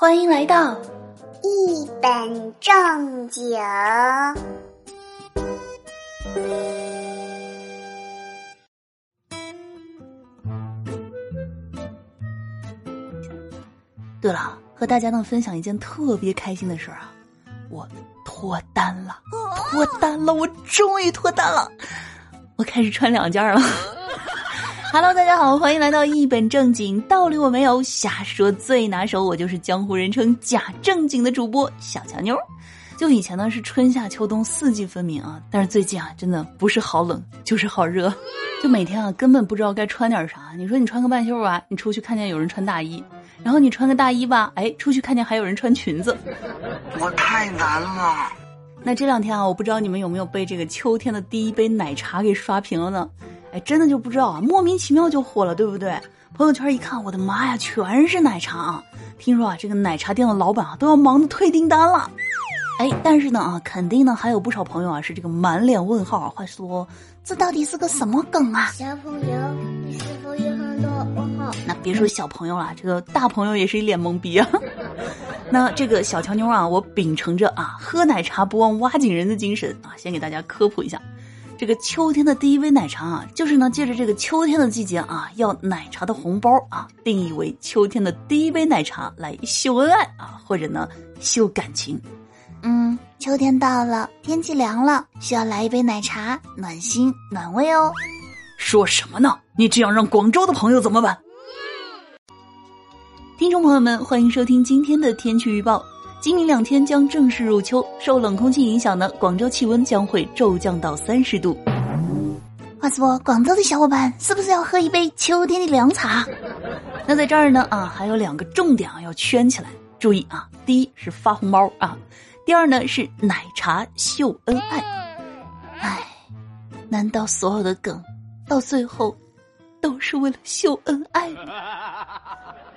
欢迎来到一本正经。对了，和大家呢分享一件特别开心的事儿啊，我脱单了，脱单了，我终于脱单了，我开始穿两件了。Hello，大家好，欢迎来到一本正经，道理我没有，瞎说最拿手，我就是江湖人称假正经的主播小强妞。就以前呢是春夏秋冬四季分明啊，但是最近啊真的不是好冷就是好热，就每天啊根本不知道该穿点啥。你说你穿个半袖吧，你出去看见有人穿大衣。然后你穿个大衣吧，哎，出去看见还有人穿裙子，我太难了。那这两天啊，我不知道你们有没有被这个秋天的第一杯奶茶给刷屏了呢？哎，真的就不知道啊，莫名其妙就火了，对不对？朋友圈一看，我的妈呀，全是奶茶啊！听说啊，这个奶茶店的老板啊都要忙着退订单了。哎，但是呢啊，肯定呢还有不少朋友啊是这个满脸问号啊，话说这到底是个什么梗啊？小朋友，你是否有很多问号？那别说小朋友了，这个大朋友也是一脸懵逼啊。那这个小乔妞啊，我秉承着啊喝奶茶不忘挖井人的精神啊，先给大家科普一下，这个秋天的第一杯奶茶啊，就是呢借着这个秋天的季节啊，要奶茶的红包啊，定义为秋天的第一杯奶茶来秀恩爱啊，或者呢秀感情。嗯，秋天到了，天气凉了，需要来一杯奶茶，暖心暖胃哦。说什么呢？你这样让广州的朋友怎么办？听众朋友们，欢迎收听今天的天气预报。今明两天将正式入秋，受冷空气影响呢，广州气温将会骤降到三十度。话说，广州的小伙伴是不是要喝一杯秋天的凉茶？那在这儿呢啊，还有两个重点啊要圈起来，注意啊，第一是发红包啊。第二呢是奶茶秀恩爱，唉，难道所有的梗到最后都是为了秀恩爱？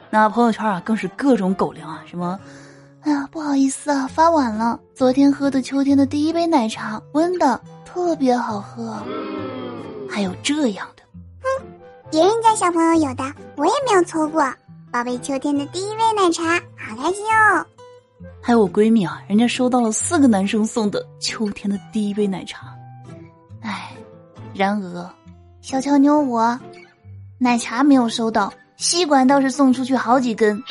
那朋友圈啊更是各种狗粮啊，什么，哎呀不好意思啊，发晚了，昨天喝的秋天的第一杯奶茶，温的特别好喝，还有这样的，哼，别人家小朋友有的，我也没有错过，宝贝秋天的第一杯奶茶，好开心哦。还有我闺蜜啊，人家收到了四个男生送的秋天的第一杯奶茶，哎，然而小乔妞我奶茶没有收到，吸管倒是送出去好几根，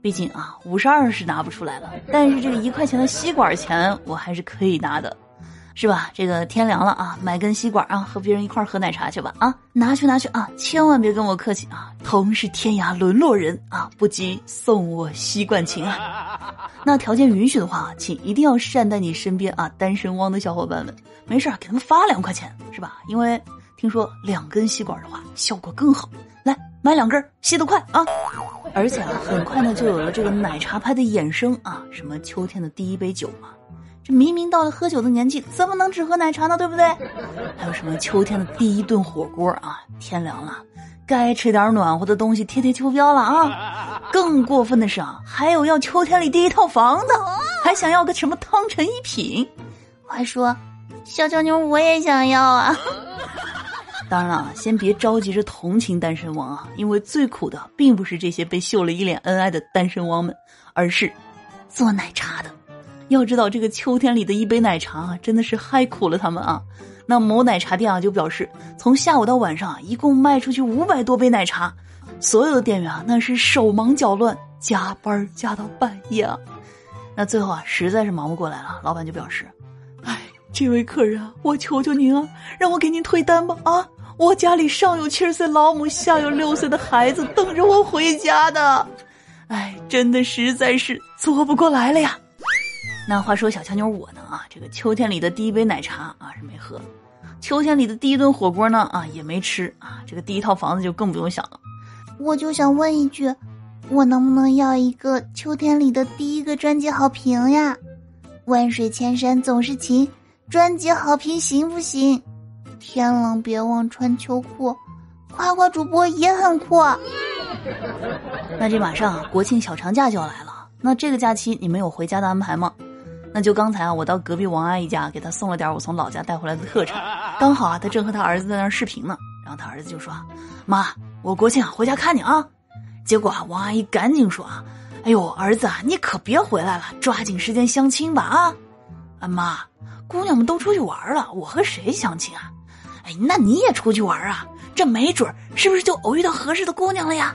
毕竟啊五十二是拿不出来了，但是这个一块钱的吸管钱我还是可以拿的。是吧？这个天凉了啊，买根吸管啊，和别人一块喝奶茶去吧啊！拿去拿去啊，千万别跟我客气啊！同是天涯沦落人啊，不及送我吸管情啊！那条件允许的话，请一定要善待你身边啊单身汪的小伙伴们。没事儿，给他们发两块钱是吧？因为听说两根吸管的话效果更好。来买两根，吸得快啊！而且啊，很快呢就有了这个奶茶派的衍生啊，什么秋天的第一杯酒嘛。这明明到了喝酒的年纪，怎么能只喝奶茶呢？对不对？还有什么秋天的第一顿火锅啊？天凉了，该吃点暖和的东西贴贴秋膘了啊！更过分的是啊，还有要秋天里第一套房子，还想要个什么汤臣一品？快说，小娇妞我也想要啊！当然了，先别着急着同情单身汪啊，因为最苦的并不是这些被秀了一脸恩爱的单身汪们，而是做奶茶的。要知道，这个秋天里的一杯奶茶啊，真的是害苦了他们啊。那某奶茶店啊就表示，从下午到晚上啊，一共卖出去五百多杯奶茶，所有的店员啊那是手忙脚乱，加班加到半夜啊。那最后啊，实在是忙不过来了，老板就表示：“哎，这位客人啊，我求求您啊，让我给您退单吧啊！我家里上有七十岁老母，下有六岁的孩子等着我回家的，哎，真的实在是做不过来了呀。”那话说小强妞我呢啊，这个秋天里的第一杯奶茶啊是没喝，秋天里的第一顿火锅呢啊也没吃啊，这个第一套房子就更不用想了。我就想问一句，我能不能要一个秋天里的第一个专辑好评呀？万水千山总是情，专辑好评行不行？天冷别忘穿秋裤，夸夸主播也很酷。那这马上啊国庆小长假就要来了，那这个假期你们有回家的安排吗？那就刚才啊，我到隔壁王阿姨家给她送了点我从老家带回来的特产，刚好啊，她正和她儿子在那儿视频呢。然后她儿子就说：“妈，我国庆回家看你啊。”结果啊，王阿姨赶紧说：“啊，哎呦，儿子啊，你可别回来了，抓紧时间相亲吧啊！啊妈，姑娘们都出去玩了，我和谁相亲啊？哎，那你也出去玩啊？这没准是不是就偶遇到合适的姑娘了呀？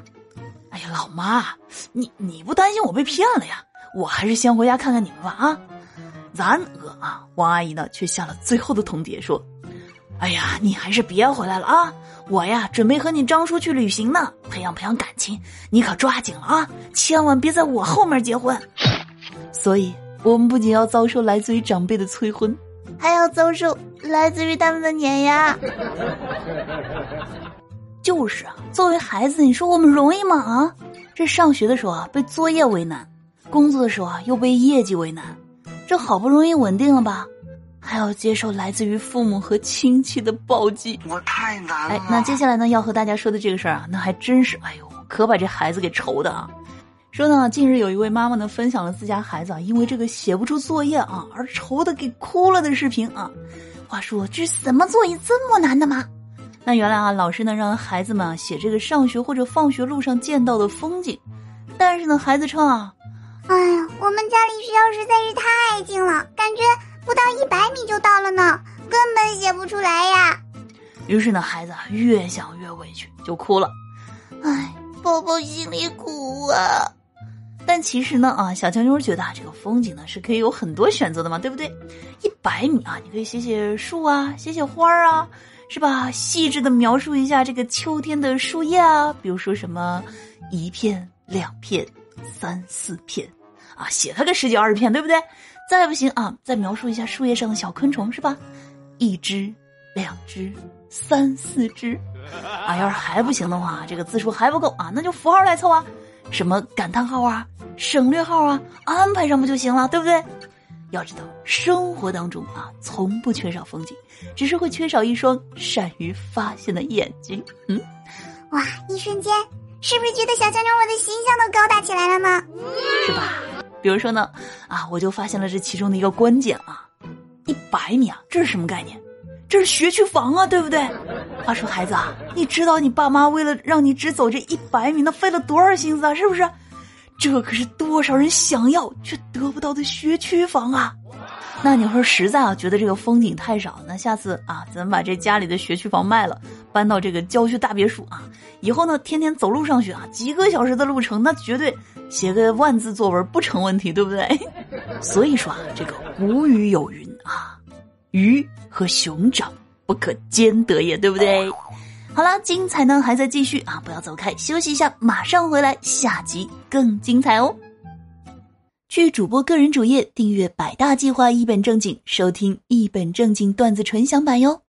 哎呀，老妈，你你不担心我被骗了呀？我还是先回家看看你们吧啊！然而啊，王阿姨呢却下了最后的通牒，说：“哎呀，你还是别回来了啊！我呀准备和你张叔去旅行呢，培养培养感情，你可抓紧了啊！千万别在我后面结婚。”所以，我们不仅要遭受来自于长辈的催婚，还要遭受来自于他们的碾压。就是啊，作为孩子，你说我们容易吗？啊，这上学的时候啊，被作业为难。工作的时候啊，又被业绩为难，这好不容易稳定了吧，还要接受来自于父母和亲戚的暴击，我太难了。哎，那接下来呢，要和大家说的这个事儿啊，那还真是，哎呦，可把这孩子给愁的啊。说呢，近日有一位妈妈呢，分享了自家孩子啊，因为这个写不出作业啊，而愁的给哭了的视频啊。话说，这是什么作业这么难的吗？那原来啊，老师呢让孩子们写这个上学或者放学路上见到的风景，但是呢，孩子称啊。哎呀，我们家离学校实在是太近了，感觉不到一百米就到了呢，根本写不出来呀。于是呢，孩子越想越委屈，就哭了。哎，宝宝心里苦啊。但其实呢，啊，小强妞觉得啊这个风景呢是可以有很多选择的嘛，对不对？一百米啊，你可以写写树啊，写写花啊，是吧？细致的描述一下这个秋天的树叶啊，比如说什么一片、两片。三四片，啊，写它个十几二十片，对不对？再不行啊，再描述一下树叶上的小昆虫，是吧？一只、两只、三四只，啊，要是还不行的话，这个字数还不够啊，那就符号来凑啊，什么感叹号啊、省略号啊，安排上不就行了，对不对？要知道，生活当中啊，从不缺少风景，只是会缺少一双善于发现的眼睛。嗯，哇，一瞬间。是不是觉得小强妞我的形象都高大起来了呢？是吧？比如说呢，啊，我就发现了这其中的一个关键啊，一百米啊，这是什么概念？这是学区房啊，对不对？话说孩子啊，你知道你爸妈为了让你只走这一百米，那费了多少心思啊？是不是？这可是多少人想要却得不到的学区房啊！那你说实在啊，觉得这个风景太少，那下次啊，咱把这家里的学区房卖了，搬到这个郊区大别墅啊，以后呢，天天走路上学啊，几个小时的路程，那绝对写个万字作文不成问题，对不对？所以说啊，这个古语有云啊，鱼和熊掌不可兼得也，对不对？好了，精彩呢还在继续啊，不要走开，休息一下，马上回来，下集更精彩哦。去主播个人主页订阅“百大计划一本正经”，收听一本正经段子纯享版哟。